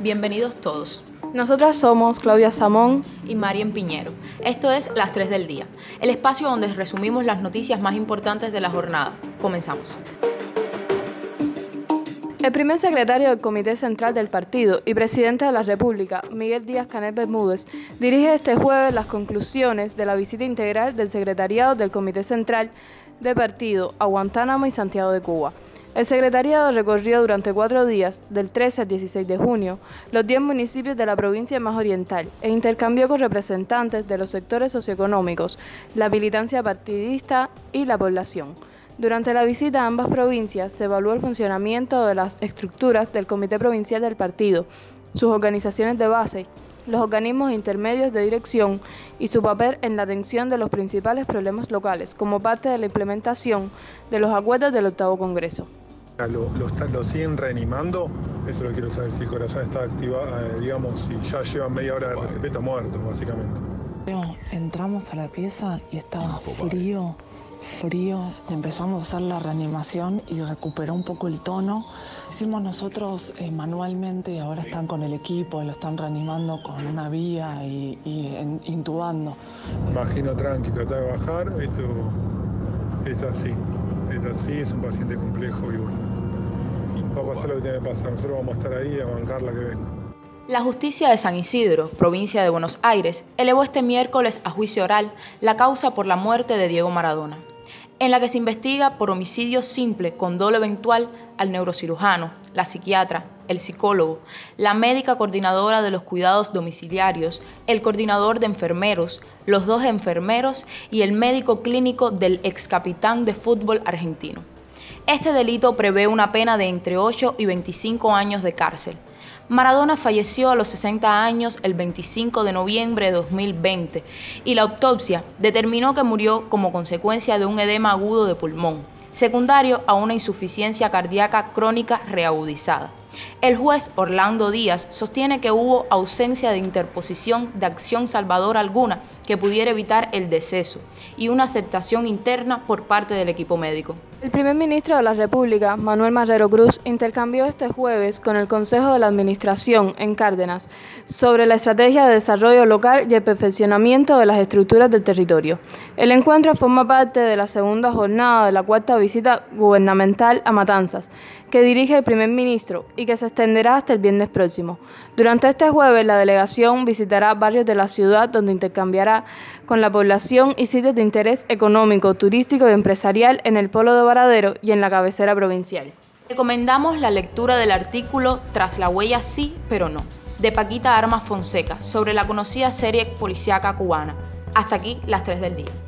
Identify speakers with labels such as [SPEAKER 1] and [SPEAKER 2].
[SPEAKER 1] Bienvenidos todos.
[SPEAKER 2] Nosotras somos Claudia Samón
[SPEAKER 1] y Marien Piñero. Esto es Las 3 del Día, el espacio donde resumimos las noticias más importantes de la jornada. Comenzamos.
[SPEAKER 2] El primer secretario del Comité Central del Partido y presidente de la República, Miguel Díaz Canel Bermúdez, dirige este jueves las conclusiones de la visita integral del secretariado del Comité Central del Partido a Guantánamo y Santiago de Cuba. El secretariado recorrió durante cuatro días, del 13 al 16 de junio, los 10 municipios de la provincia más oriental e intercambió con representantes de los sectores socioeconómicos, la militancia partidista y la población. Durante la visita a ambas provincias se evaluó el funcionamiento de las estructuras del Comité Provincial del Partido, sus organizaciones de base, los organismos intermedios de dirección y su papel en la atención de los principales problemas locales como parte de la implementación de los acuerdos del octavo Congreso.
[SPEAKER 3] Lo, lo, siguen reanimando, eso lo quiero saber, si el corazón está activado, eh, digamos, si ya lleva media hora de está muerto, básicamente.
[SPEAKER 4] Entramos a la pieza y estaba frío, frío. Empezamos a hacer la reanimación y recuperó un poco el tono. Hicimos nosotros eh, manualmente, ahora están con el equipo, lo están reanimando con una vía y, intubando.
[SPEAKER 3] Imagino tranqui, tratar de bajar, esto es así, es así, es un paciente complejo y bueno va a pasar lo que tiene que pasar. Nosotros vamos a estar ahí a bancar la que venga.
[SPEAKER 1] La justicia de San Isidro, provincia de Buenos Aires, elevó este miércoles a juicio oral la causa por la muerte de Diego Maradona, en la que se investiga por homicidio simple con dolo eventual al neurocirujano, la psiquiatra, el psicólogo, la médica coordinadora de los cuidados domiciliarios, el coordinador de enfermeros, los dos enfermeros y el médico clínico del ex capitán de fútbol argentino. Este delito prevé una pena de entre 8 y 25 años de cárcel. Maradona falleció a los 60 años el 25 de noviembre de 2020 y la autopsia determinó que murió como consecuencia de un edema agudo de pulmón, secundario a una insuficiencia cardíaca crónica reagudizada. El juez Orlando Díaz sostiene que hubo ausencia de interposición de acción salvadora alguna que pudiera evitar el deceso y una aceptación interna por parte del equipo médico.
[SPEAKER 2] El primer ministro de la República, Manuel Marrero Cruz, intercambió este jueves con el Consejo de la Administración en Cárdenas sobre la estrategia de desarrollo local y el perfeccionamiento de las estructuras del territorio. El encuentro forma parte de la segunda jornada de la cuarta visita gubernamental a Matanzas, que dirige el primer ministro y que se extenderá hasta el viernes próximo. Durante este jueves, la delegación visitará barrios de la ciudad donde intercambiará con la población y sitios de interés económico, turístico y empresarial en el polo de Varadero y en la cabecera provincial.
[SPEAKER 1] Recomendamos la lectura del artículo Tras la huella sí, pero no, de Paquita Armas Fonseca, sobre la conocida serie policíaca cubana. Hasta aquí las 3 del día.